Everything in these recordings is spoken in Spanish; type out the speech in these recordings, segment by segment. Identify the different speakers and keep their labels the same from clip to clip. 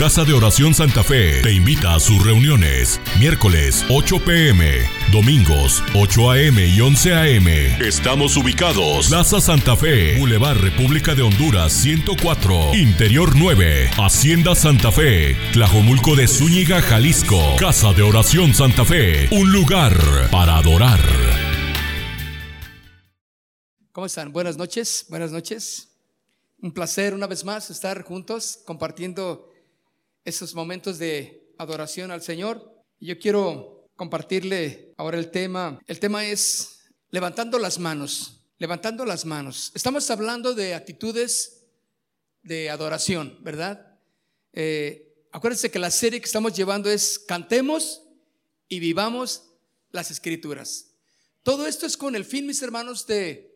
Speaker 1: Casa de Oración Santa Fe te invita a sus reuniones. Miércoles 8 pm, domingos 8 am y 11 am. Estamos ubicados. Plaza Santa Fe, Boulevard República de Honduras 104, Interior 9, Hacienda Santa Fe, Tlajomulco de Zúñiga, Jalisco. Casa de Oración Santa Fe, un lugar para adorar.
Speaker 2: ¿Cómo están? Buenas noches, buenas noches. Un placer una vez más estar juntos compartiendo esos momentos de adoración al Señor. Yo quiero compartirle ahora el tema. El tema es levantando las manos, levantando las manos. Estamos hablando de actitudes de adoración, ¿verdad? Eh, acuérdense que la serie que estamos llevando es Cantemos y vivamos las escrituras. Todo esto es con el fin, mis hermanos, de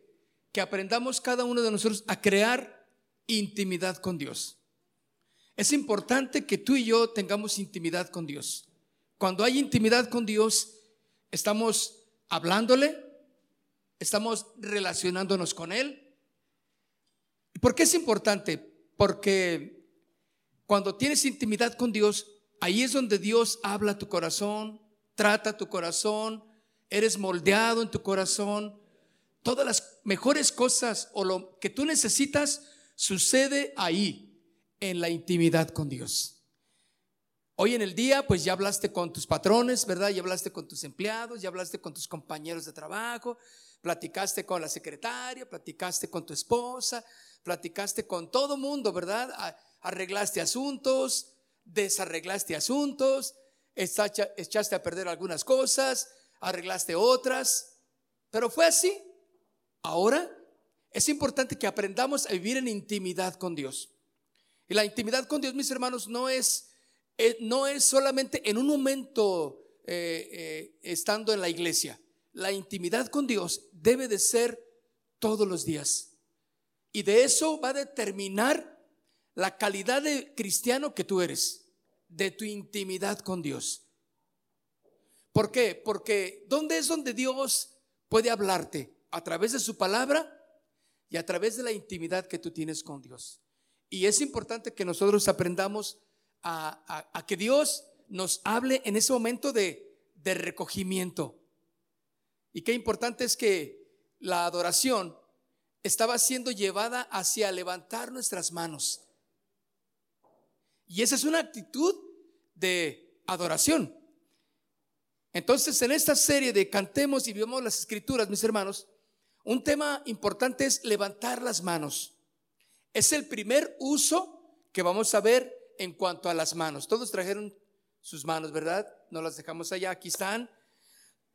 Speaker 2: que aprendamos cada uno de nosotros a crear intimidad con Dios. Es importante que tú y yo tengamos intimidad con Dios. Cuando hay intimidad con Dios, estamos hablándole, estamos relacionándonos con Él. ¿Por qué es importante? Porque cuando tienes intimidad con Dios, ahí es donde Dios habla tu corazón, trata tu corazón, eres moldeado en tu corazón. Todas las mejores cosas o lo que tú necesitas sucede ahí, en la intimidad con Dios. Hoy en el día, pues ya hablaste con tus patrones, ¿verdad? Ya hablaste con tus empleados, ya hablaste con tus compañeros de trabajo, platicaste con la secretaria, platicaste con tu esposa, platicaste con todo mundo, ¿verdad? Arreglaste asuntos, desarreglaste asuntos, echaste a perder algunas cosas, arreglaste otras, pero fue así. Ahora es importante que aprendamos a vivir en intimidad con Dios. Y la intimidad con Dios, mis hermanos, no es, eh, no es solamente en un momento eh, eh, estando en la iglesia. La intimidad con Dios debe de ser todos los días. Y de eso va a determinar la calidad de cristiano que tú eres, de tu intimidad con Dios. ¿Por qué? Porque ¿dónde es donde Dios puede hablarte? ¿A través de su palabra? y a través de la intimidad que tú tienes con Dios. Y es importante que nosotros aprendamos a, que Dios nos hable en ese momento de, de recogimiento. Y qué importante es que la adoración estaba siendo llevada hacia levantar nuestras manos. Y esa es una actitud de adoración. Entonces, en esta serie de Cantemos y Vivamos las Escrituras, mis hermanos, un tema importante es levantar las manos. Es el primer uso que vamos a ver en cuanto a las manos. Todos trajeron sus manos, ¿verdad? No las dejamos allá, aquí están.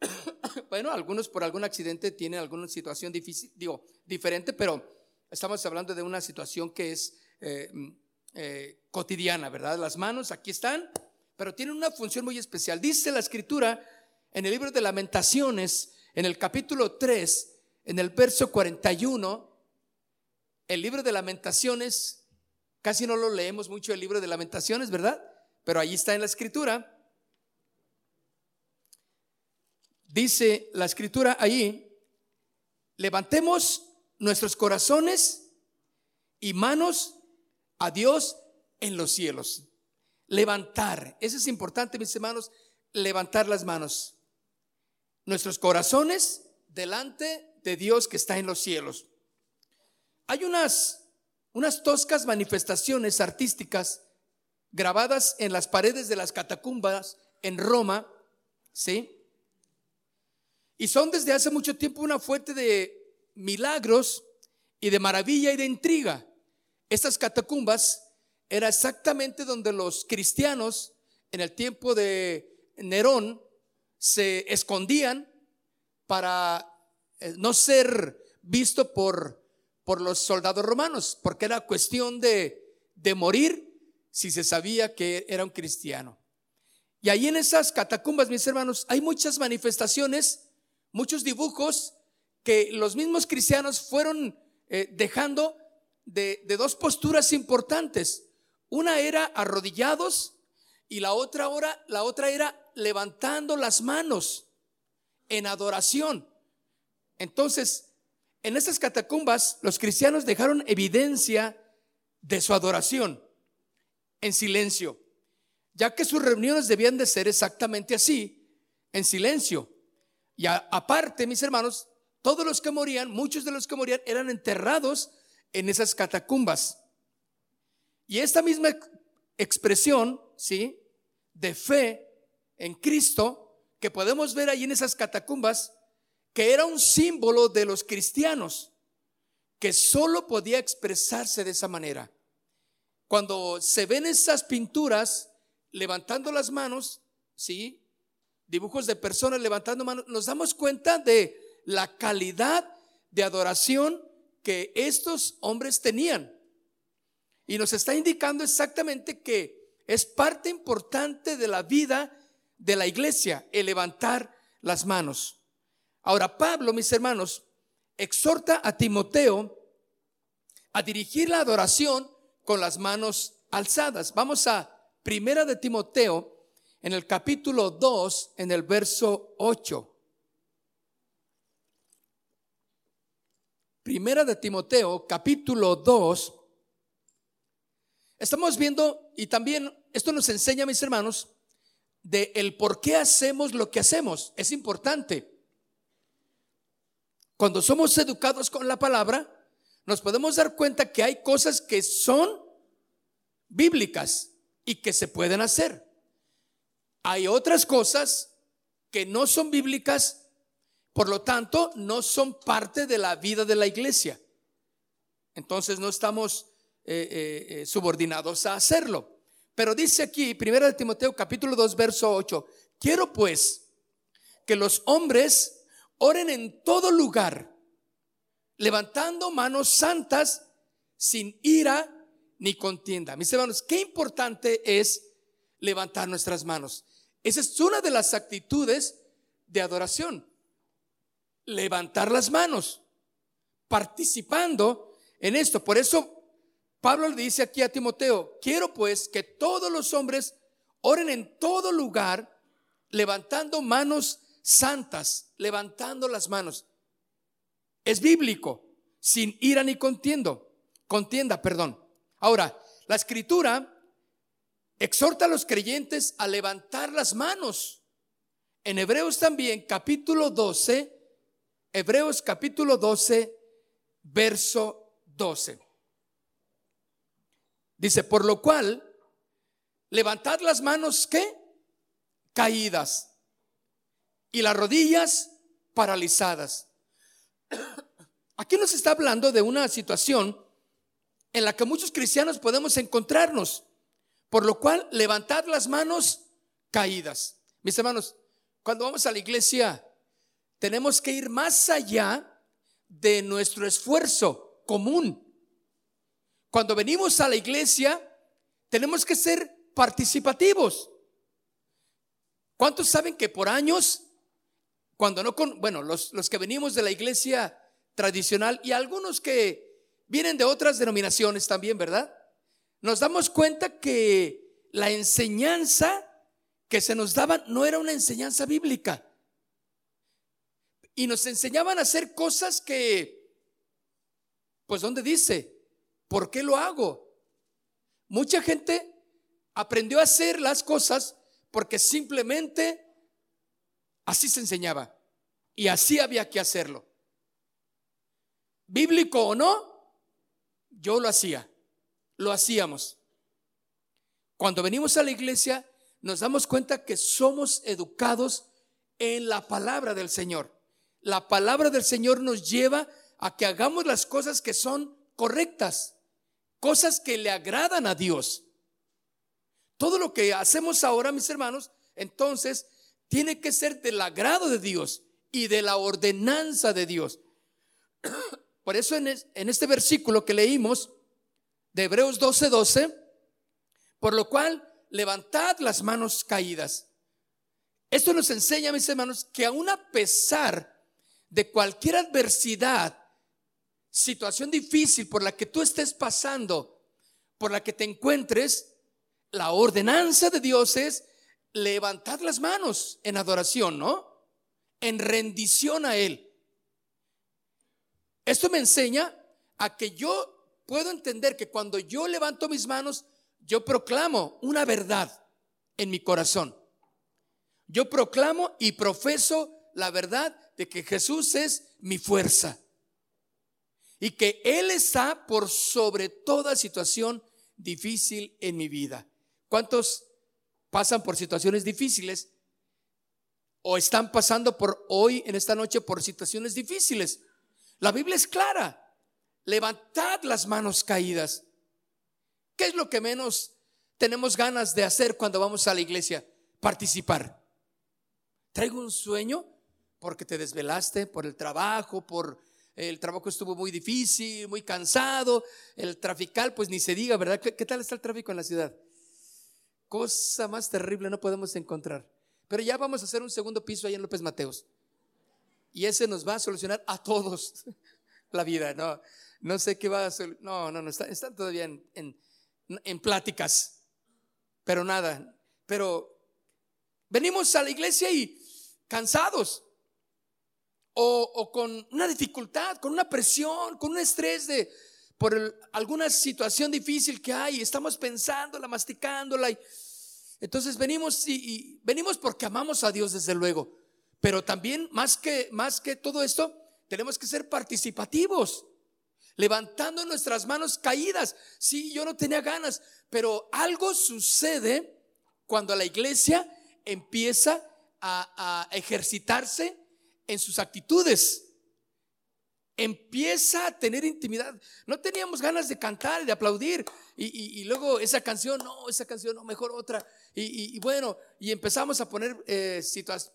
Speaker 2: bueno, algunos por algún accidente tienen alguna situación difícil, digo, diferente, pero estamos hablando de una situación que es eh, mm, eh, cotidiana, ¿verdad? Las manos aquí están, pero tienen una función muy especial. Dice la escritura en el libro de lamentaciones, en el capítulo 3, en el verso 41, el libro de lamentaciones, casi no lo leemos mucho el libro de lamentaciones, ¿verdad? Pero ahí está en la escritura. Dice la escritura ahí, levantemos nuestros corazones y manos a Dios en los cielos. Levantar, eso es importante, mis hermanos, levantar las manos. Nuestros corazones delante de Dios que está en los cielos. Hay unas, unas toscas manifestaciones artísticas grabadas en las paredes de las catacumbas en Roma, ¿sí? Y son desde hace mucho tiempo una fuente de milagros y de maravilla y de intriga. Estas catacumbas era exactamente donde los cristianos en el tiempo de Nerón se escondían para eh, no ser visto por, por los soldados romanos, porque era cuestión de, de morir si se sabía que era un cristiano. Y ahí en esas catacumbas, mis hermanos, hay muchas manifestaciones, muchos dibujos que los mismos cristianos fueron eh, dejando de, de, dos posturas importantes. Una era arrodillados y la otra, la otra era levantando las manos en adoración. Entonces, en estas catacumbas, los cristianos dejaron evidencia de su adoración. en silencio, ya que sus reuniones debían de ser exactamente así, en silencio. Y aparte, mis hermanos, todos los que morían, muchos de los que morían eran enterrados en esas catacumbas. Y esta misma expresión, ¿sí? De fe en Cristo, que podemos ver ahí en esas catacumbas, que era un símbolo de los cristianos, que solo podía expresarse de esa manera. Cuando se ven esas pinturas levantando las manos, ¿sí? Dibujos de personas levantando manos, nos damos cuenta de la calidad de adoración que estos hombres tenían. Y nos está indicando exactamente que es parte importante de la vida de la iglesia el levantar las manos. Ahora, Pablo, mis hermanos, exhorta a Timoteo a dirigir la adoración con las manos alzadas. Vamos a Primera de Timoteo en el capítulo 2, en el verso 8. Primera de Timoteo, capítulo 2. Estamos viendo, y también esto nos enseña, mis hermanos, de el por qué hacemos lo que hacemos. Es importante. Cuando somos educados con la palabra, nos podemos dar cuenta que hay cosas que son bíblicas y que se pueden hacer. Hay otras cosas que no son bíblicas, por lo tanto, no son parte de la vida de la iglesia. Entonces no estamos eh, eh, eh, subordinados a hacerlo. Pero dice aquí, 1 de Timoteo capítulo 2, verso 8, quiero pues que los hombres oren en todo lugar, levantando manos santas sin ira ni contienda. Mis hermanos, qué importante es levantar nuestras manos. Esa es una de las actitudes de adoración. Levantar las manos, participando en esto. Por eso Pablo le dice aquí a Timoteo, quiero pues que todos los hombres oren en todo lugar, levantando manos santas, levantando las manos. Es bíblico, sin ira ni contiendo, contienda, perdón. Ahora, la escritura exhorta a los creyentes a levantar las manos. En Hebreos también, capítulo 12, Hebreos capítulo 12, verso 12. Dice, por lo cual, levantad las manos que caídas y las rodillas paralizadas. Aquí nos está hablando de una situación en la que muchos cristianos podemos encontrarnos, por lo cual levantad las manos caídas. Mis hermanos, cuando vamos a la iglesia, tenemos que ir más allá de nuestro esfuerzo común. Cuando venimos a la iglesia, tenemos que ser participativos. ¿Cuántos saben que por años, cuando no con, bueno, los, los que venimos de la iglesia tradicional y algunos que vienen de otras denominaciones también, ¿verdad? Nos damos cuenta que la enseñanza que se nos daba no era una enseñanza bíblica. Y nos enseñaban a hacer cosas que, pues, ¿dónde dice? ¿Por qué lo hago? Mucha gente aprendió a hacer las cosas porque simplemente así se enseñaba y así había que hacerlo. Bíblico o no, yo lo hacía, lo hacíamos. Cuando venimos a la iglesia nos damos cuenta que somos educados en la palabra del Señor. La palabra del Señor nos lleva a que hagamos las cosas que son correctas cosas que le agradan a Dios. Todo lo que hacemos ahora, mis hermanos, entonces tiene que ser del agrado de Dios y de la ordenanza de Dios. Por eso en, este versículo que leímos de Hebreos 12:12, 12, por lo cual levantad las manos caídas. Esto nos enseña, mis hermanos, que aun a pesar de cualquier adversidad situación difícil por la que tú estés pasando, por la que te encuentres, la ordenanza de Dios es levantar las manos en adoración, ¿no? En rendición a Él. Esto me enseña a que yo puedo entender que cuando yo levanto mis manos, yo proclamo una verdad en mi corazón. Yo proclamo y profeso la verdad de que Jesús es mi fuerza y que Él está por sobre toda situación difícil en mi vida. ¿Cuántos pasan por situaciones difíciles o están pasando por hoy, en esta noche, por situaciones difíciles? La Biblia es clara. Levantad las manos caídas. ¿Qué es lo que menos tenemos ganas de hacer cuando vamos a la iglesia? Participar. Traigo un sueño porque te desvelaste por el trabajo, por el trabajo estuvo muy difícil, muy cansado, el trafical, pues ni se diga, ¿verdad? ¿Qué, tal está el tráfico en la ciudad? Cosa más terrible no podemos encontrar. Pero ya vamos a hacer un segundo piso ahí en López Mateos. Y ese nos va a solucionar a todos la vida, ¿no? No sé qué va a hacer. No, no, no, están, todavía en, en pláticas. Pero nada. Pero venimos a la iglesia y cansados o, con una dificultad, con una presión, con un estrés de por alguna situación difícil que hay, estamos pensándola, masticándola. Entonces venimos y, venimos porque amamos a Dios desde luego, pero también más que más que todo esto, tenemos que ser participativos, levantando nuestras manos caídas. Sí, yo no tenía ganas, pero algo sucede cuando la iglesia empieza a ejercitarse en sus actitudes. Empieza a tener intimidad. No teníamos ganas de cantar, de aplaudir. Y, luego esa canción, no, esa canción, no, mejor otra. Y, bueno, y empezamos a poner eh,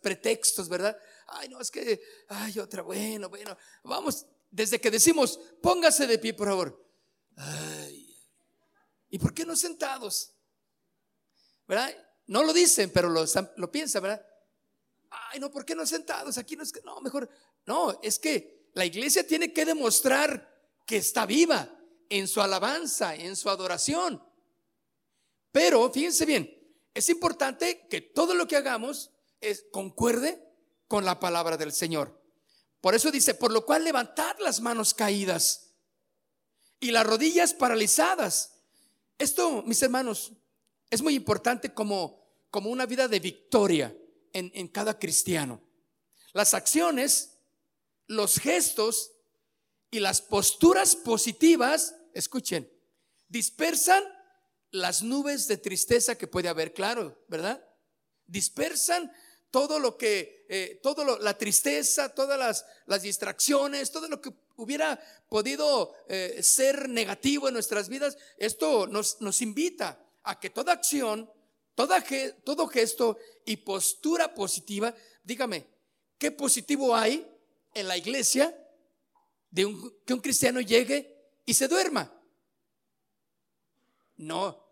Speaker 2: pretextos, ¿verdad? Ay, no, es que, ay, otra, bueno, bueno. Vamos, desde que decimos, póngase de pie, por favor. Ay, ¿y por qué no sentados? ¿Verdad? No lo dicen, pero lo, lo piensan, ¿verdad? ay, no, ¿por qué no sentados? Aquí no es que, no, mejor, no, es que la iglesia tiene que demostrar que está viva en su alabanza, en su adoración. Pero fíjense bien, es importante que todo lo que hagamos es, concuerde con la palabra del Señor. Por eso dice, por lo cual levantad las manos caídas y las rodillas paralizadas. Esto, mis hermanos, es muy importante como, como una vida de victoria en, cada cristiano. Las acciones, los gestos y las posturas positivas, escuchen, dispersan las nubes de tristeza que puede haber, claro, ¿verdad? Dispersan todo lo que, eh, todo la tristeza, todas las, distracciones, todo lo que hubiera podido eh, ser negativo en nuestras vidas, esto nos, nos invita a que toda acción todo gesto y postura positiva, dígame, ¿qué positivo hay en la iglesia de que un cristiano llegue y se duerma? No,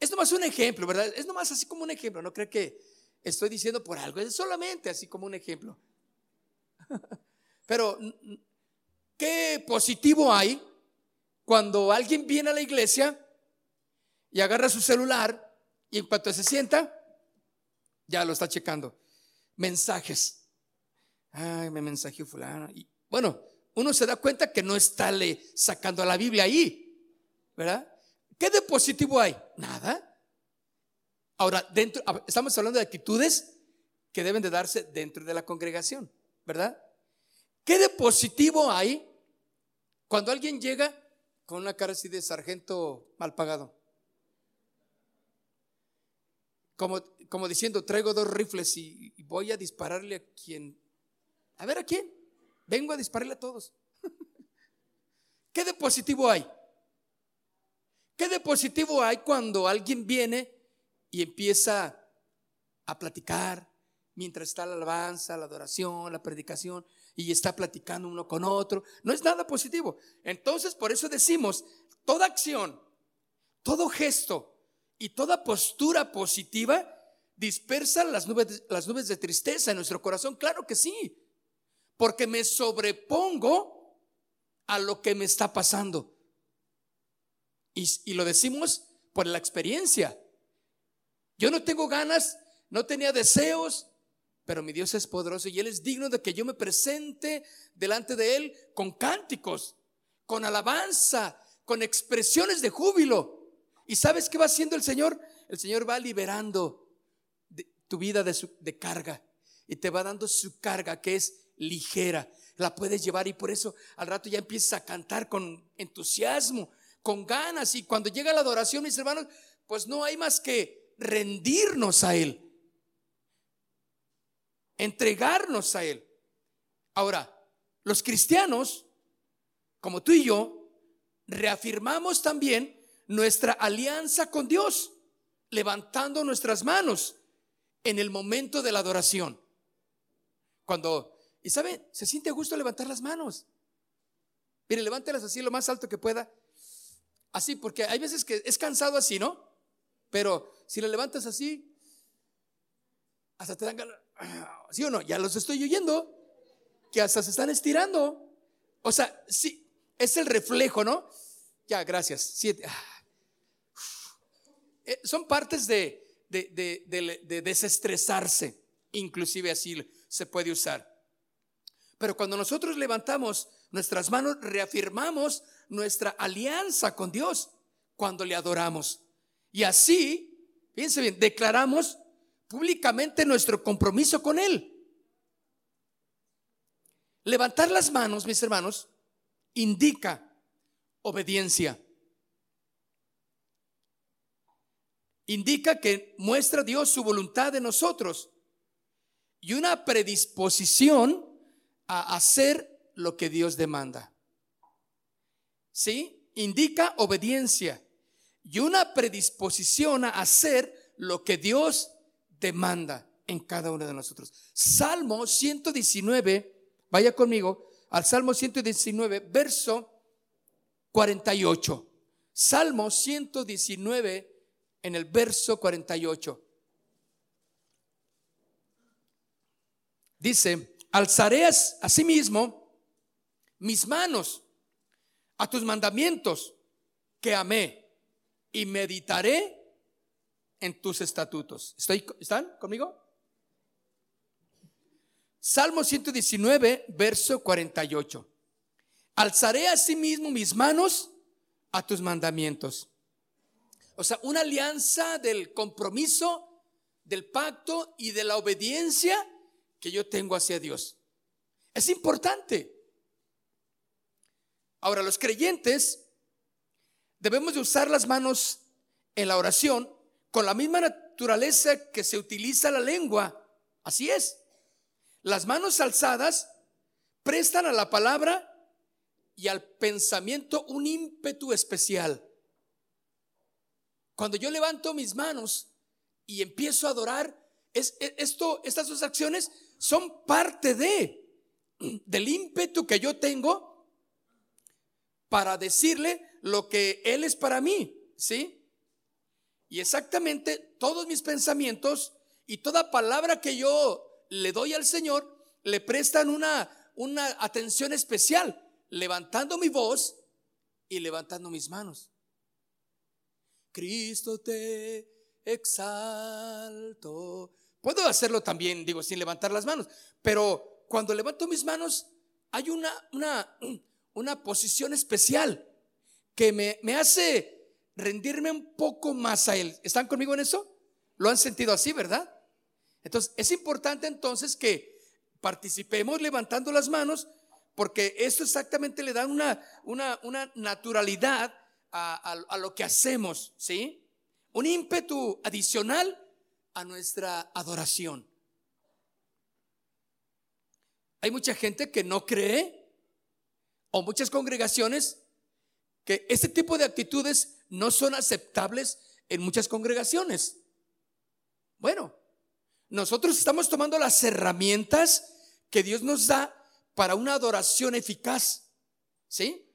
Speaker 2: es nomás un ejemplo, ¿verdad? Es nomás así como un ejemplo, no creo que estoy diciendo por algo, es solamente así como un ejemplo. Pero, ¿qué positivo hay cuando alguien viene a la iglesia y agarra su celular y en cuanto se sienta, ya lo está checando. Mensajes. Ay, me mensajeó fulano. Y bueno, uno se da cuenta que no está le sacando a la Biblia ahí, ¿verdad? ¿Qué de positivo hay? Nada. Ahora, dentro, estamos hablando de actitudes que deben de darse dentro de la congregación, ¿verdad? ¿Qué de positivo hay cuando alguien llega con una cara así de sargento mal pagado? como, como diciendo, traigo dos rifles y, voy a dispararle a quien, a ver a quién, vengo a dispararle a todos. ¿Qué de positivo hay? ¿Qué de positivo hay cuando alguien viene y empieza a platicar mientras está la alabanza, la adoración, la predicación y está platicando uno con otro? No es nada positivo. Entonces, por eso decimos, toda acción, todo gesto, y toda postura positiva dispersa las nubes, las nubes de tristeza en nuestro corazón. Claro que sí, porque me sobrepongo a lo que me está pasando. Y, lo decimos por la experiencia. Yo no tengo ganas, no tenía deseos, pero mi Dios es poderoso y Él es digno de que yo me presente delante de Él con cánticos, con alabanza, con expresiones de júbilo. ¿Y sabes qué va haciendo el Señor? El Señor va liberando tu vida de carga y te va dando su carga que es ligera. La puedes llevar y por eso al rato ya empiezas a cantar con entusiasmo, con ganas. Y cuando llega la adoración, mis hermanos, pues no hay más que rendirnos a Él, entregarnos a Él. Ahora, los cristianos, como tú y yo, reafirmamos también nuestra alianza con Dios, levantando nuestras manos en el momento de la adoración. Cuando, y sabe, se siente a gusto levantar las manos. Mire, levántelas así lo más alto que pueda. Así, porque hay veces que es cansado así, ¿no? Pero si le levantas así, hasta te dan ganas. ¿Sí o no? Ya los estoy oyendo. Que hasta se están estirando. O sea, sí, es el reflejo, ¿no? Ya, gracias. Sí, ah. eh, son partes de, de, de desestresarse. Inclusive así se puede usar. Pero cuando nosotros levantamos nuestras manos, reafirmamos nuestra alianza con Dios cuando le adoramos. Y así, fíjense bien, declaramos públicamente nuestro compromiso con Él. Levantar las manos, mis hermanos, indica obediencia. Indica que muestra Dios su voluntad de nosotros y una predisposición a hacer lo que Dios demanda. ¿Sí? Indica obediencia y una predisposición a hacer lo que Dios demanda en cada uno de nosotros. Salmo 119, vaya conmigo al Salmo 119, verso 48. Salmo 119 en el verso 48. Dice, alzaré asimismo mis manos a tus mandamientos que amé y meditaré en tus estatutos. ¿Están conmigo? Salmo 119, verso 48. Alzaré asimismo mis manos a tus mandamientos. O sea, una alianza del compromiso, del pacto y de la obediencia que yo tengo hacia Dios. Es importante. Ahora, los creyentes debemos de usar las manos en la oración con la misma naturaleza que se utiliza la lengua. Así es. Las manos alzadas prestan a la palabra y al pensamiento un ímpetu especial. Cuando yo levanto mis manos y empiezo a adorar, es, esto, estas dos acciones son parte de del ímpetu que yo tengo para decirle lo que él es para mí, ¿sí? Y exactamente todos mis pensamientos y toda palabra que yo le doy al Señor le prestan una una atención especial, levantando mi voz y levantando mis manos. Cristo te exalto. Puedo hacerlo también, digo, sin levantar las manos, pero cuando levanto mis manos hay una, una, una posición especial que me, me hace rendirme un poco más a Él. ¿Están conmigo en eso? ¿Lo han sentido así, verdad? Entonces, es importante entonces que participemos levantando las manos porque esto exactamente le da una, una, una naturalidad a, a lo que hacemos, ¿sí? Un ímpetu adicional a nuestra adoración. Hay mucha gente que no cree, o muchas congregaciones, que este tipo de actitudes no son aceptables en muchas congregaciones. Bueno, nosotros estamos tomando las herramientas que Dios nos da para una adoración eficaz. ¿Sí?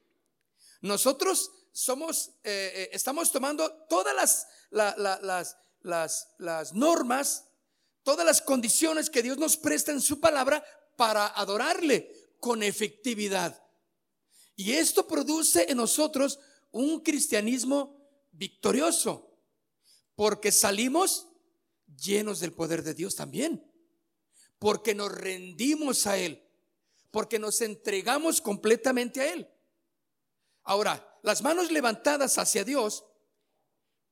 Speaker 2: Nosotros somos, eh, eh, estamos tomando todas las, las, las, normas, todas las condiciones que Dios nos presta en su palabra para adorarle con efectividad. Y esto produce en nosotros un cristianismo victorioso, porque salimos llenos del poder de Dios también, porque nos rendimos a Él, porque nos entregamos completamente a Él. Ahora, las manos levantadas hacia Dios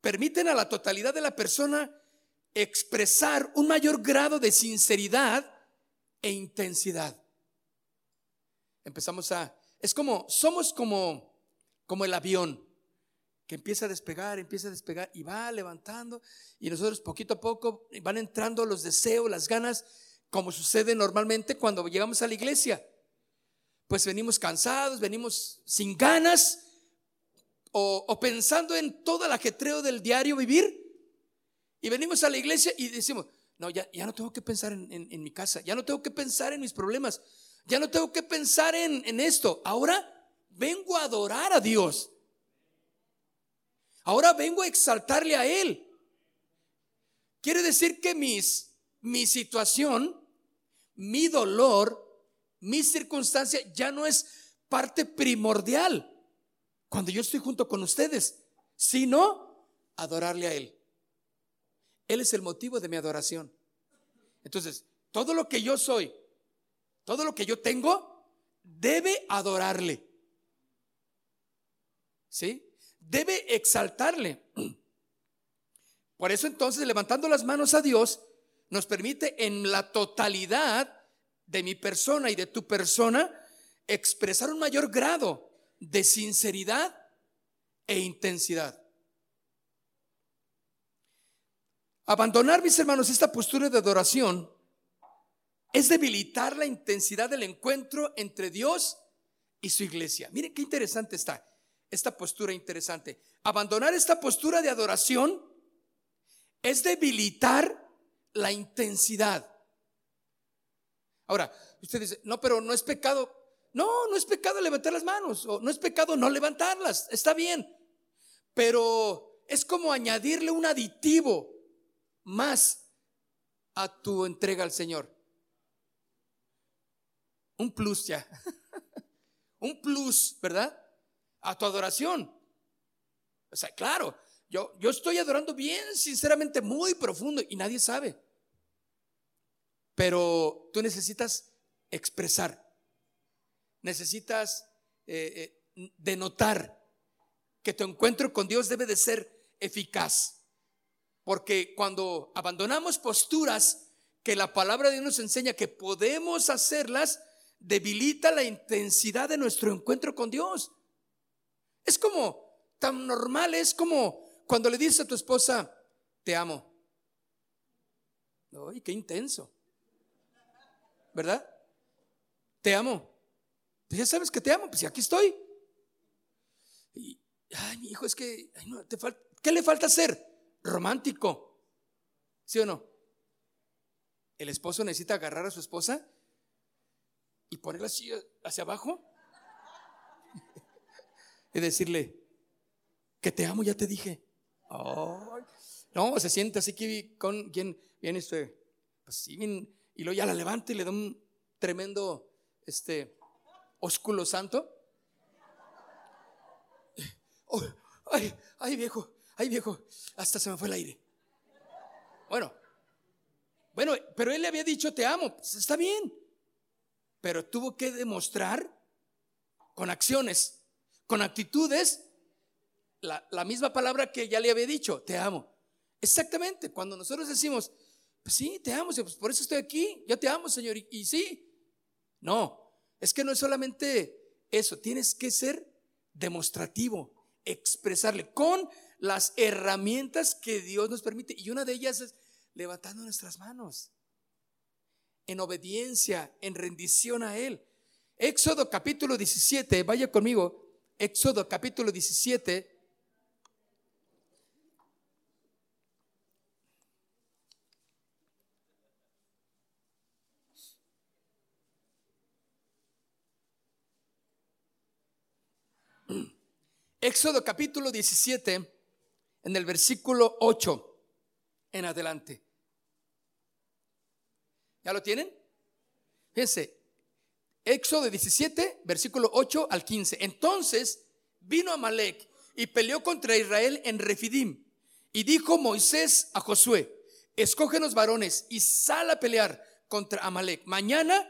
Speaker 2: permiten a la totalidad de la persona expresar un mayor grado de sinceridad e intensidad. Empezamos a, es como, somos como, como el avión que empieza a despegar, empieza a despegar y va levantando y nosotros poquito a poco van entrando los deseos, las ganas, como sucede normalmente cuando llegamos a la iglesia. Pues venimos cansados, venimos sin ganas o, pensando en todo el ajetreo del diario vivir y venimos a la iglesia y decimos, no, ya, ya no tengo que pensar en, mi casa, ya no tengo que pensar en mis problemas, ya no tengo que pensar en, en esto. Ahora vengo a adorar a Dios. Ahora vengo a exaltarle a Él. Quiere decir que mis, mi situación, mi dolor, mi circunstancia ya no es parte primordial cuando yo estoy junto con ustedes, sino adorarle a Él. Él es el motivo de mi adoración. Entonces, todo lo que yo soy, todo lo que yo tengo, debe adorarle. ¿Sí? Debe exaltarle. Por eso entonces, levantando las manos a Dios, nos permite en la totalidad de mi persona y de tu persona expresar un mayor grado de sinceridad e intensidad. Abandonar, mis hermanos, esta postura de adoración es debilitar la intensidad del encuentro entre Dios y su iglesia. Miren qué interesante está esta postura interesante. Abandonar esta postura de adoración es debilitar la intensidad. Ahora, usted dice, no, pero no es pecado. No, no es pecado levantar las manos, o no es pecado no levantarlas, está bien. Pero es como añadirle un aditivo más a tu entrega al Señor. Un plus ya. un plus, ¿verdad? A tu adoración. O sea, claro, yo, yo estoy adorando bien, sinceramente, muy profundo y nadie sabe. Pero tú necesitas expresar, necesitas eh, eh, denotar que tu encuentro con Dios debe de ser eficaz. Porque cuando abandonamos posturas que la palabra de Dios nos enseña que podemos hacerlas, debilita la intensidad de nuestro encuentro con Dios. Es como tan normal, es como cuando le dices a tu esposa, te amo. Ay, qué intenso. ¿Verdad? Te amo. Pues ya sabes que te amo, pues aquí estoy. Y, ay, mi hijo, es que, no, te falta, ¿qué le falta hacer? romántico. ¿Sí o no? El esposo necesita agarrar a su esposa y ponerla así hacia abajo y decirle, que te amo, ya te dije. no, se siente así que con quien viene este, pues sí, y luego ya la levanta y le da un tremendo, este, ósculo santo. Oh, ay, ay, viejo, ay viejo, hasta se me fue el aire. Bueno, bueno, pero él le había dicho te amo, pues está bien, pero tuvo que demostrar con acciones, con actitudes, la, la misma palabra que ya le había dicho, te amo. Exactamente, cuando nosotros decimos, pues sí, te amo, pues por eso estoy aquí, yo te amo, Señor, y, y sí. No, es que no es solamente eso, tienes que ser demostrativo, expresarle con las herramientas que Dios nos permite. Y una de ellas es levantando nuestras manos en obediencia, en rendición a Él. Éxodo capítulo 17, vaya conmigo, Éxodo capítulo 17. Éxodo capítulo 17 en el versículo 8 en adelante. ¿Ya lo tienen? Fíjense, Éxodo 17, versículo 8 al 15. Entonces vino Amalek y peleó contra Israel en Refidim. Y dijo Moisés a Josué, escógenos varones y sal a pelear contra Amalek. Mañana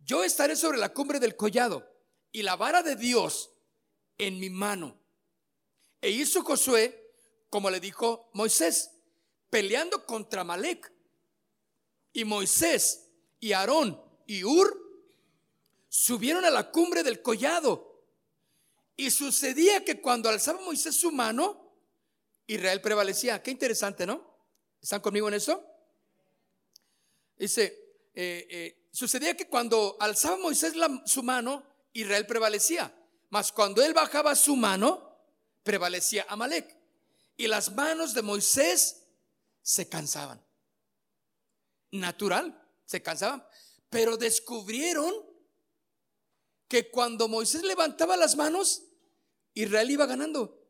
Speaker 2: yo estaré sobre la cumbre del collado y la vara de Dios en mi mano. E hizo Josué como le dijo Moisés, peleando contra Malek. Y Moisés y Aarón y Ur subieron a la cumbre del collado. Y sucedía que cuando alzaba Moisés su mano, Israel prevalecía. Qué interesante, ¿no? ¿Están conmigo en eso? Dice, eh, eh, sucedía que cuando alzaba Moisés su mano, Israel prevalecía. Mas cuando él bajaba su mano, prevalecía Amalek. Y las manos de Moisés se cansaban. Natural, se cansaban. Pero descubrieron que cuando Moisés levantaba las manos, Israel iba ganando.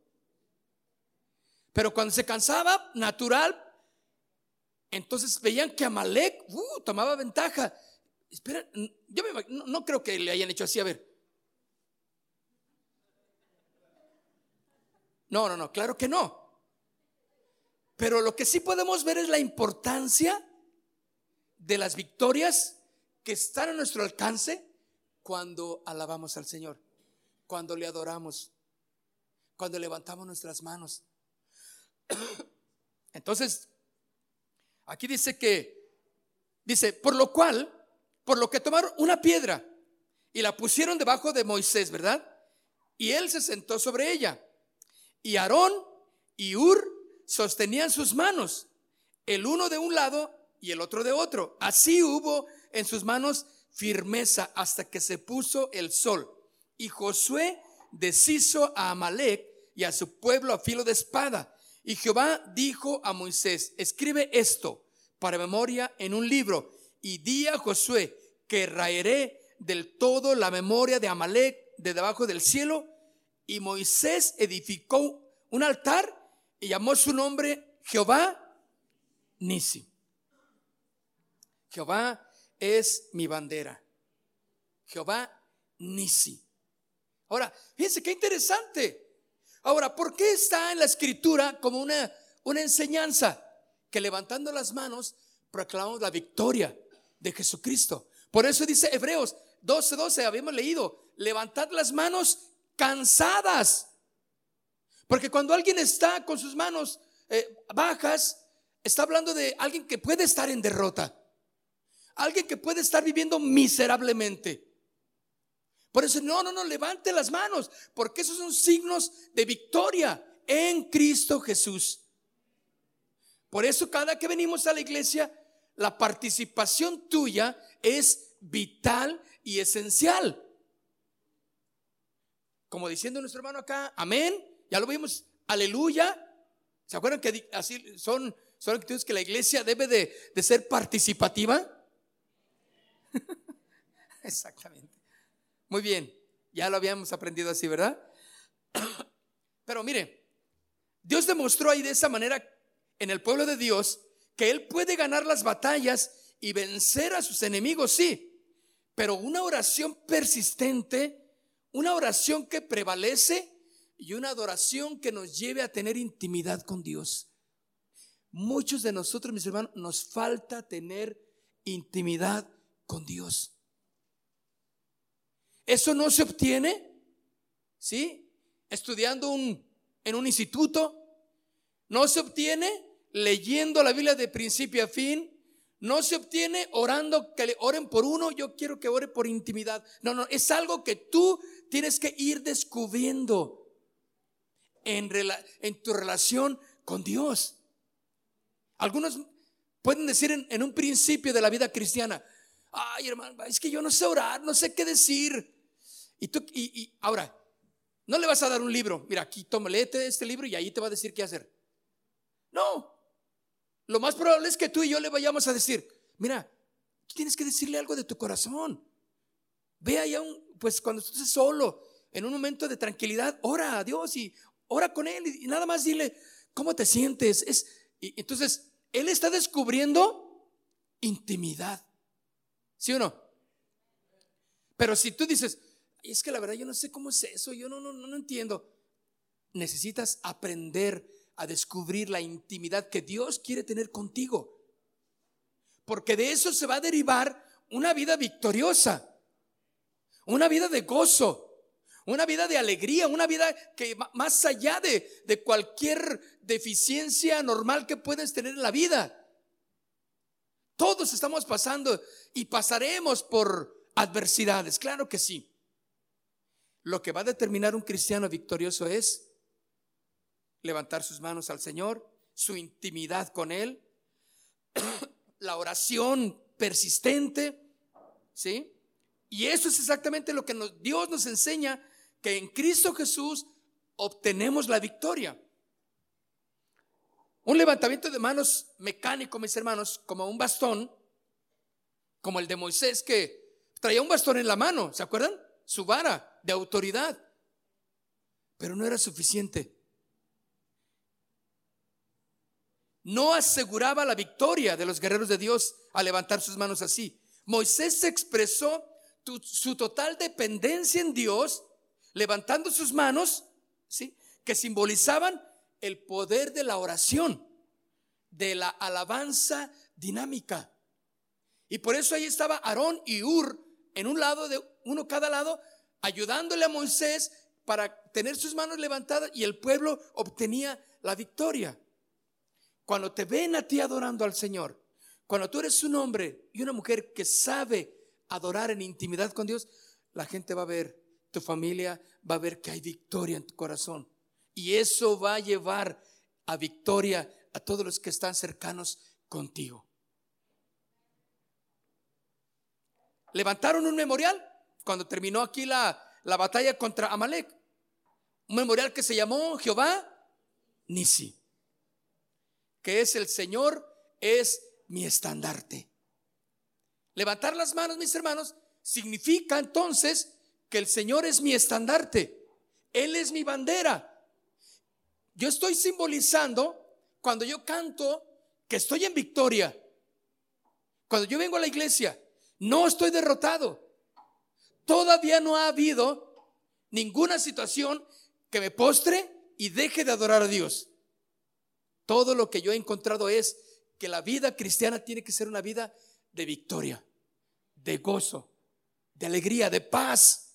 Speaker 2: Pero cuando se cansaba, natural, entonces veían que Amalek uh, tomaba ventaja. Espera, yo no, no creo que le hayan hecho así, a ver. No, no, no, claro que no. Pero lo que sí podemos ver es la importancia de las victorias que están a nuestro alcance cuando alabamos al Señor, cuando le adoramos, cuando levantamos nuestras manos. Entonces, aquí dice que, dice, por lo cual, por lo que tomaron una piedra y la pusieron debajo de Moisés, ¿verdad? Y él se sentó sobre ella. Y Aarón y Ur sostenían sus manos, el uno de un lado y el otro de otro. Así hubo en sus manos firmeza hasta que se puso el sol. Y Josué deshizo a Amalek y a su pueblo a filo de espada. Y Jehová dijo a Moisés, escribe esto para memoria en un libro y di a Josué que raeré del todo la memoria de Amalek de debajo del cielo. Y Moisés edificó un altar y llamó su nombre Jehová Nisi. Jehová es mi bandera. Jehová Nisi. Ahora, fíjense qué interesante. Ahora, ¿por qué está en la escritura como una, una enseñanza? Que levantando las manos proclamamos la victoria de Jesucristo. Por eso dice Hebreos 12:12, 12, habíamos leído, levantad las manos cansadas porque cuando alguien está con sus manos eh, bajas, está hablando de alguien que puede estar en derrota. Alguien que puede estar viviendo miserablemente. Por eso, no, no, no, levante las manos, porque esos son signos de victoria en Cristo Jesús. Por eso cada que venimos a la iglesia, la participación tuya es vital y esencial. Como diciendo nuestro hermano acá, amén. Ya lo vimos, aleluya. ¿Se acuerdan que así son, son actitudes que la iglesia debe de, de ser participativa? Exactamente. Muy bien, ya lo habíamos aprendido así, ¿verdad? Pero mire, Dios demostró ahí de esa manera en el pueblo de Dios que Él puede ganar las batallas y vencer a sus enemigos, sí. Pero una oración persistente, una oración que prevalece, y una adoración que nos lleve a tener intimidad con Dios. Muchos de nosotros, mis hermanos, nos falta tener intimidad con Dios. Eso no se obtiene, ¿sí? Estudiando en un instituto, no se obtiene leyendo la Biblia de principio a fin, no se obtiene orando que le oren por uno, yo quiero que ore por intimidad. No, no, es algo que tú tienes que ir descubriendo en, tu relación con Dios. Algunos pueden decir en, un principio de la vida cristiana, ay hermano, es que yo no sé orar, no sé qué decir. Y tú, y, ahora, no le vas a dar un libro, mira, aquí toma, léete este libro y ahí te va a decir qué hacer. No, lo más probable es que tú y yo le vayamos a decir, mira, tú tienes que decirle algo de tu corazón. Ve allá un, pues cuando estés solo, en un momento de tranquilidad, ora a Dios y ora con él y nada más dile, ¿cómo te sientes? Es, entonces, él está descubriendo intimidad. ¿Sí o no? Pero si tú dices, es que la verdad yo no sé cómo es eso, yo no, no, no entiendo. Necesitas aprender a descubrir la intimidad que Dios quiere tener contigo. Porque de eso se va a derivar una vida victoriosa, una vida de gozo, Una vida de alegría, una vida que más allá de, de cualquier deficiencia normal que puedes tener en la vida. Todos estamos pasando y pasaremos por adversidades, claro que sí. Lo que va a determinar un cristiano victorioso es levantar sus manos al Señor, su intimidad con Él, la oración persistente, ¿sí? Y eso es exactamente lo que Dios nos enseña, que en Cristo Jesús obtenemos la victoria. Un levantamiento de manos mecánico, mis hermanos, como un bastón, como el de Moisés que traía un bastón en la mano, ¿se acuerdan? Su vara de autoridad. Pero no era suficiente. No aseguraba la victoria de los guerreros de Dios al levantar sus manos así. Moisés expresó su total dependencia en Dios levantando sus manos, ¿sí? que simbolizaban el poder de la oración, de la alabanza dinámica. Y por eso ahí estaba Aarón y Ur en un lado de uno cada lado, ayudándole a Moisés para tener sus manos levantadas y el pueblo obtenía la victoria. Cuando te ven a ti adorando al Señor, cuando tú eres un hombre y una mujer que sabe adorar en intimidad con Dios, la gente va a ver, tu familia va a ver que hay victoria en tu corazón. Y eso va a llevar a victoria a todos los que están cercanos contigo. Levantaron un memorial cuando terminó aquí la, la batalla contra Amalek. Un memorial que se llamó Jehová Nisi, que es el Señor, es mi estandarte. Levantar las manos, mis hermanos, significa entonces que el Señor es mi estandarte. Él es mi bandera. Yo estoy simbolizando cuando yo canto que estoy en victoria. Cuando yo vengo a la iglesia, no estoy derrotado. Todavía no ha habido ninguna situación que me postre y deje de adorar a Dios. Todo lo que yo he encontrado es que la vida cristiana tiene que ser una vida de victoria, de gozo, de alegría, de paz.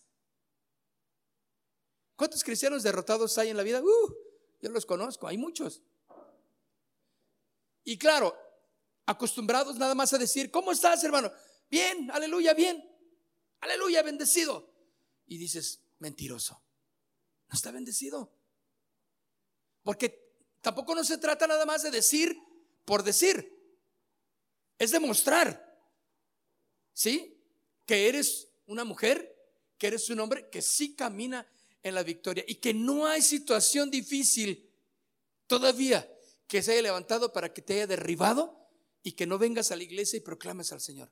Speaker 2: ¿Cuántos cristianos derrotados hay en la vida? Uh, yo los conozco, hay muchos. Y claro, acostumbrados nada más a decir, ¿cómo estás, hermano? Bien, aleluya, bien. Aleluya, bendecido. Y dices, mentiroso. No está bendecido. Porque tampoco no se trata nada más de decir por decir. Es demostrar, ¿sí? Que eres una mujer, que eres un hombre que sí camina en la victoria y que no hay situación difícil todavía que se haya levantado para que te haya derribado y que no vengas a la iglesia y proclames al Señor.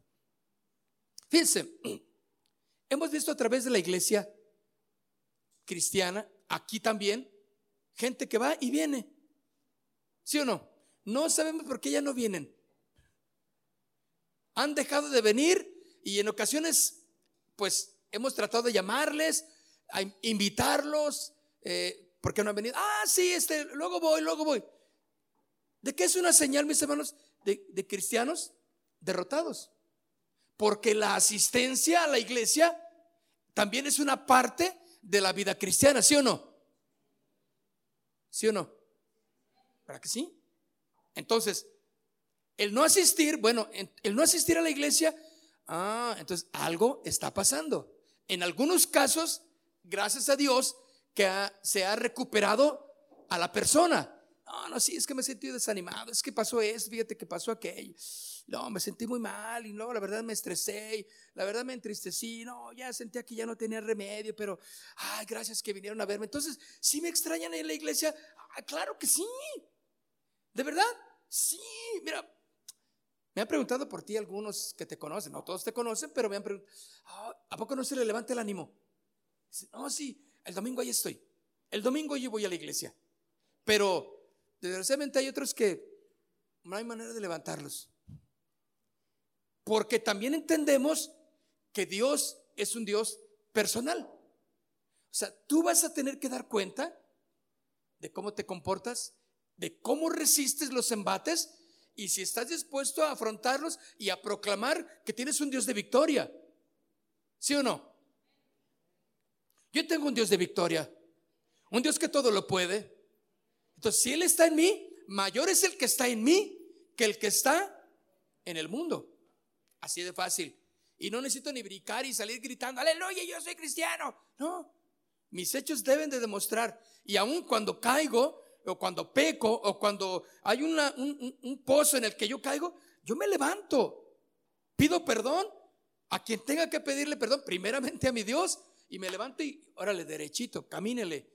Speaker 2: Fíjense, hemos visto a través de la iglesia cristiana, aquí también, gente que va y viene. ¿Sí o no? No sabemos por qué ya no vienen. Han dejado de venir y en ocasiones, pues hemos tratado de llamarles, a invitarlos, eh, porque no han venido. Ah, sí, este, luego voy, luego voy. ¿De qué es una señal, mis hermanos, de, de cristianos derrotados? Porque la asistencia a la iglesia también es una parte de la vida cristiana, ¿sí o no? ¿Sí o no? ¿Para que sí? Entonces, el no asistir, bueno, el no asistir a la iglesia, ah, entonces algo está pasando. En algunos casos, gracias a Dios, que se ha recuperado a la persona. No, no, sí, es que me sentí desanimado, es que pasó eso, fíjate que pasó aquello. No, me sentí muy mal y luego la verdad me estresé, la verdad me entristecí, no, ya sentía que ya no tenía remedio, pero, ay, gracias que vinieron a verme. Entonces, ¿sí me extrañan en la iglesia? Ah, claro que sí, ¿de verdad? Sí, mira, me han preguntado por ti algunos que te conocen, no todos te conocen, pero me han preguntado, ah, ¿a poco no se le levanta el ánimo? No, sí, el domingo ahí estoy. El domingo yo voy a la iglesia. Pero desgraciadamente hay otros que no hay manera de levantarlos. Porque también entendemos que Dios es un Dios personal. O sea, tú vas a tener que dar cuenta de cómo te comportas de cómo resistes los embates y si estás dispuesto a afrontarlos y a proclamar que tienes un Dios de victoria. ¿Sí o no? Yo tengo un Dios de victoria, un Dios que todo lo puede. Entonces, si Él está en mí, mayor es el que está en mí que el que está en el mundo. Así de fácil. Y no necesito ni brincar y salir gritando, aleluya, yo soy cristiano. No, mis hechos deben de demostrar. Y aun cuando caigo, o cuando peco, o cuando hay un, pozo en el que yo caigo, yo me levanto, pido perdón a quien tenga que pedirle perdón, primeramente a mi Dios, y me levanto y órale, derechito, camínele.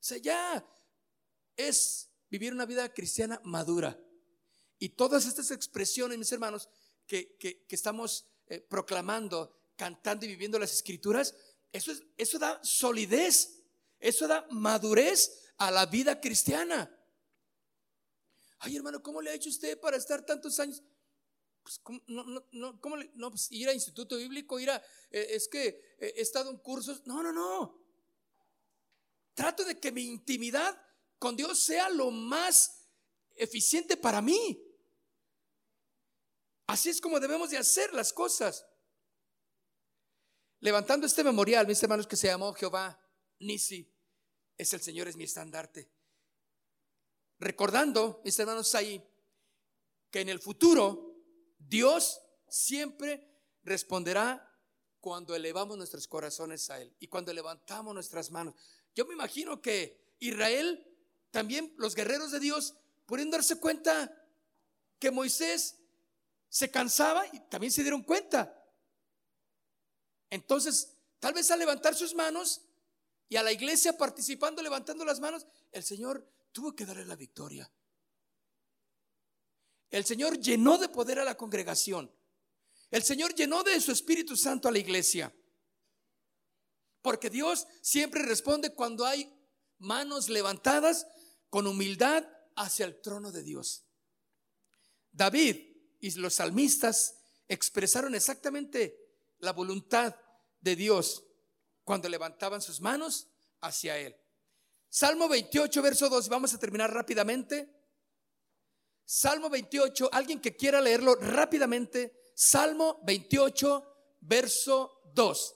Speaker 2: O sea, ya es vivir una vida cristiana madura. Y todas estas expresiones, mis hermanos, que, estamos eh, proclamando, cantando y viviendo las escrituras, eso, es, eso da solidez, eso da madurez a la vida cristiana. Ay, hermano, ¿cómo le ha hecho usted para estar tantos años? Pues, ¿cómo, no, no, ¿cómo le, no, pues, ir a instituto bíblico, ir a, eh, es que eh, he estado en cursos. No, no, no. Trato de que mi intimidad con Dios sea lo más eficiente para mí. Así es como debemos de hacer las cosas. Levantando este memorial, mis hermanos, que se llamó Jehová Nisi, es el Señor, es mi estandarte. Recordando, mis hermanos, ahí, que en el futuro Dios siempre responderá cuando elevamos nuestros corazones a Él y cuando levantamos nuestras manos. Yo me imagino que Israel, también los guerreros de Dios, pueden darse cuenta que Moisés se cansaba y también se dieron cuenta. Entonces, tal vez al levantar sus manos y a la iglesia participando, levantando las manos, el Señor tuvo que darle la victoria. El Señor llenó de poder a la congregación. El Señor llenó de su Espíritu Santo a la iglesia. Porque Dios siempre responde cuando hay manos levantadas con humildad hacia el trono de Dios. David y los salmistas expresaron exactamente la voluntad de Dios cuando levantaban sus manos hacia Él. Salmo 28, verso 2, vamos a terminar rápidamente. Salmo 28, alguien que quiera leerlo rápidamente. Salmo 28, verso 2.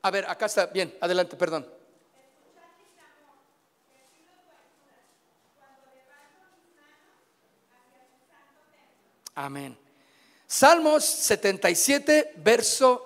Speaker 2: A ver, acá está, bien, adelante, perdón. Amén. Salmos 77, verso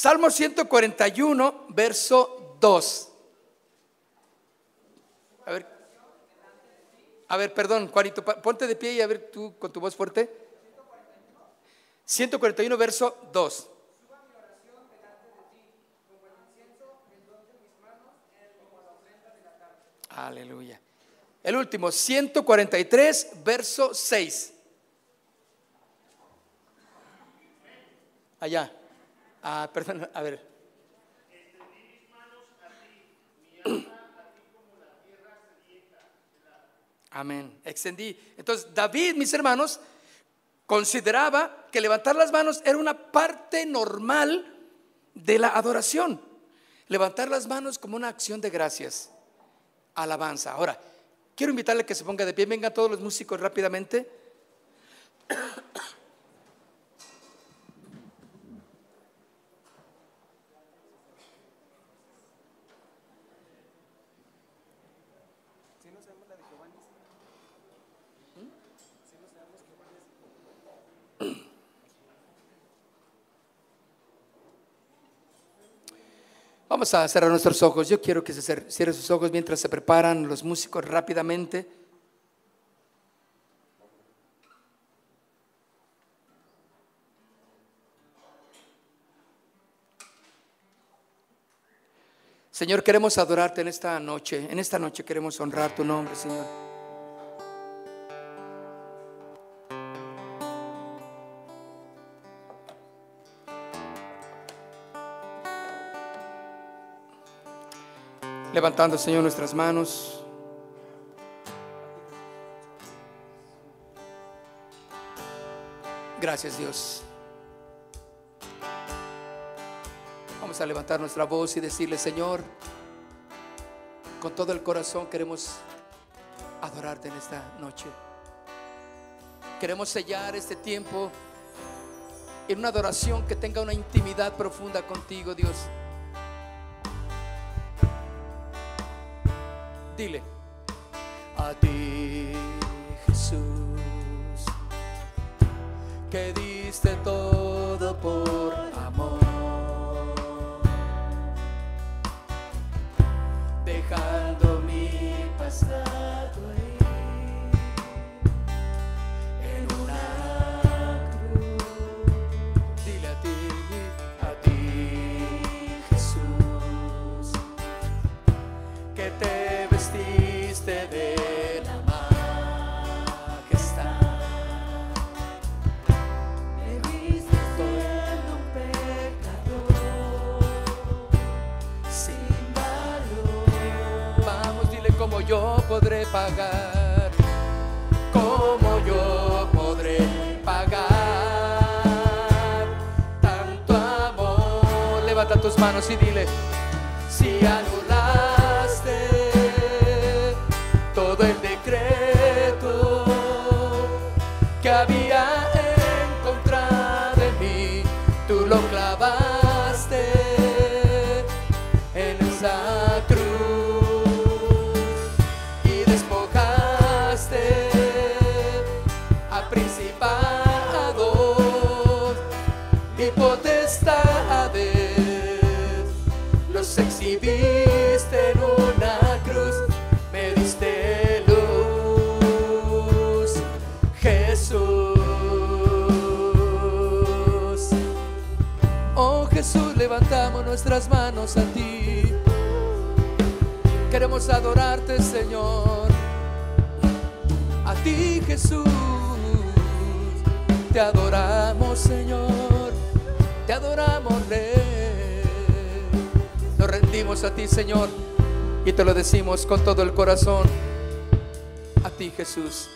Speaker 2: Salmo 141, verso 2. A ver. A ver, perdón, Juanito, ponte de pie y a ver tú con tu voz fuerte. 141, verso 2. Aleluya. El último, 143, verso 6. Allá. Ah, perdón, a ver. Amén. Extendí. Entonces, David, mis hermanos, consideraba que levantar las manos era una parte normal de la adoración. Levantar las manos como una acción de gracias, alabanza. Ahora, quiero invitarle a que se ponga de pie. Vengan todos los músicos rápidamente. Vamos a cerrar nuestros ojos. Yo quiero que se cierren sus ojos mientras se preparan los músicos rápidamente. Señor, queremos adorarte en esta noche. En esta noche queremos honrar tu nombre, Señor. Levantando, Señor, nuestras manos. Gracias, Dios. Vamos a levantar nuestra voz y decirle, Señor, con todo el corazón queremos adorarte en esta noche. Queremos sellar este tiempo en una adoración que tenga una intimidad profunda contigo, Dios. Dile, Levanta tus manos y dile, si anulaste nuestras manos a ti. Queremos adorarte, Señor. A ti, Jesús. Te adoramos, Señor. Te adoramos, Rey. Nos rendimos a ti, Señor. Y te lo decimos con todo el corazón. A ti, Jesús.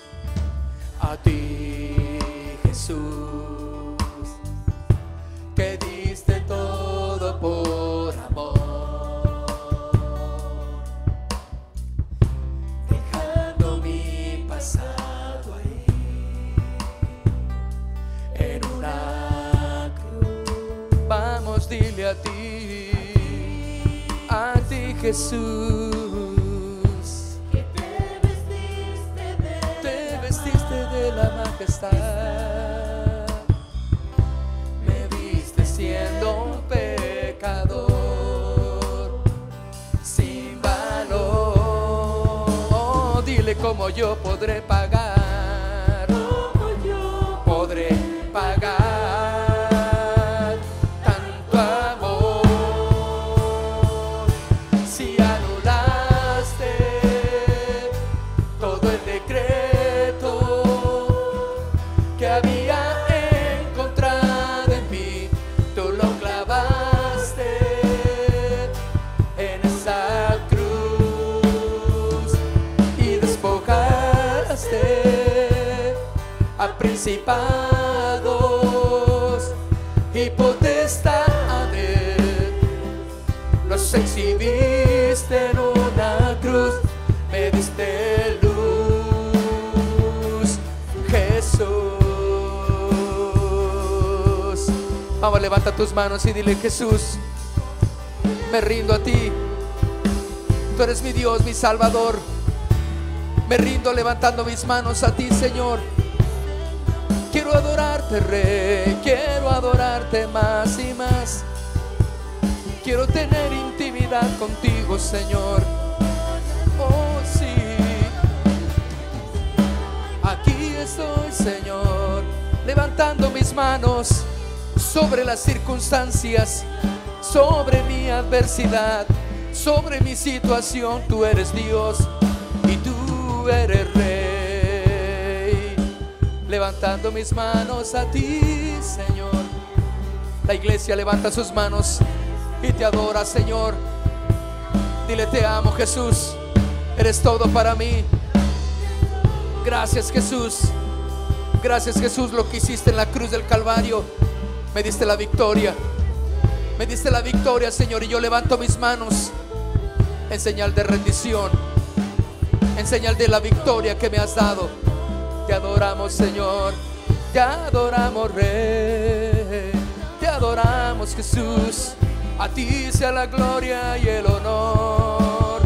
Speaker 2: Dile a ti, a ti Jesús. Te vestiste de la majestad. Me viste siendo un pecador sin valor. Oh, dile cómo yo podré pagar. Podré pagar principados y potestades los exhibiste en una cruz, me diste luz, Jesús. Vamos, levanta tus manos y dile, Jesús, me rindo a ti. Tú eres mi Dios, mi Salvador. Me rindo levantando mis manos a ti, Señor. Adorarte, Rey. Quiero adorarte más y más. Quiero tener intimidad contigo, Señor. Oh, sí. Aquí estoy, Señor, levantando mis manos sobre las circunstancias, sobre mi adversidad, sobre mi situación. Tú eres Dios y tú eres Rey. Levantando mis manos a ti, Señor. La iglesia levanta sus manos y te adora, Señor. Dile, te amo Jesús. Eres todo para mí. Gracias Jesús. Gracias Jesús lo que hiciste en la cruz del Calvario. Me diste la victoria. Me diste la victoria, Señor. Y yo levanto mis manos en señal de rendición. En señal de la victoria que me has dado. Te adoramos, Señor. Te adoramos, Rey. Te adoramos, Jesús. A ti sea la gloria y el honor.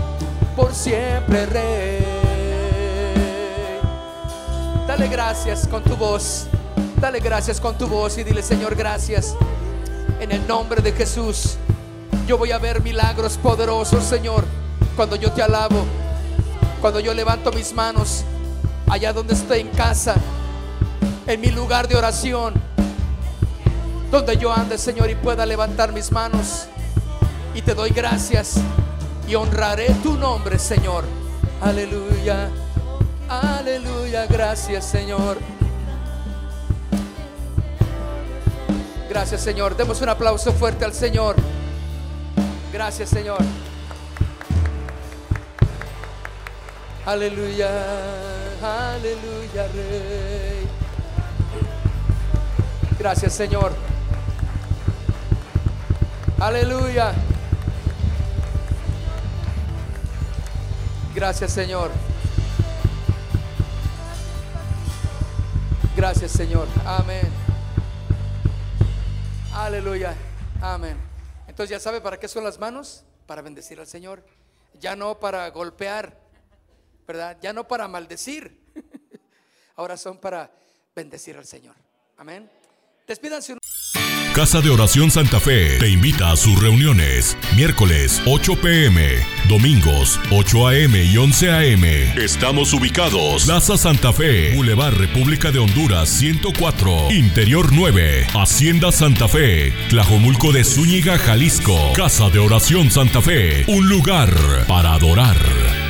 Speaker 2: Por siempre, Rey. Dale gracias con tu voz. Dale gracias con tu voz y dile, Señor, gracias. En el nombre de Jesús. Yo voy a ver milagros poderosos, Señor, cuando yo te alabo. Cuando yo levanto mis manos allá donde estoy en casa, en mi lugar de oración, donde yo ande, Señor, y pueda levantar mis manos. Y te doy gracias y honraré tu nombre, Señor. Aleluya. Aleluya, gracias Señor. Gracias Señor. Demos un aplauso fuerte al Señor. Gracias Señor. Aleluya, aleluya Rey. Gracias Señor. Aleluya. Gracias Señor. Gracias, Señor. Amén. Aleluya. Amén. Entonces ya sabe para qué son las manos? Para bendecir al Señor. Ya no para golpear, ¿verdad? Ya no para maldecir. Ahora son para bendecir al Señor. Amén. Despídanse.
Speaker 1: Casa de Oración Santa Fe te invita a sus reuniones. Miércoles 8 pm, domingos 8 am y 11 am. Estamos ubicados. Plaza Santa Fe, Boulevard República de Honduras 104, Interior 9, Hacienda Santa Fe, Tlajomulco de Zúñiga, Jalisco. Casa de Oración Santa Fe, un lugar para adorar.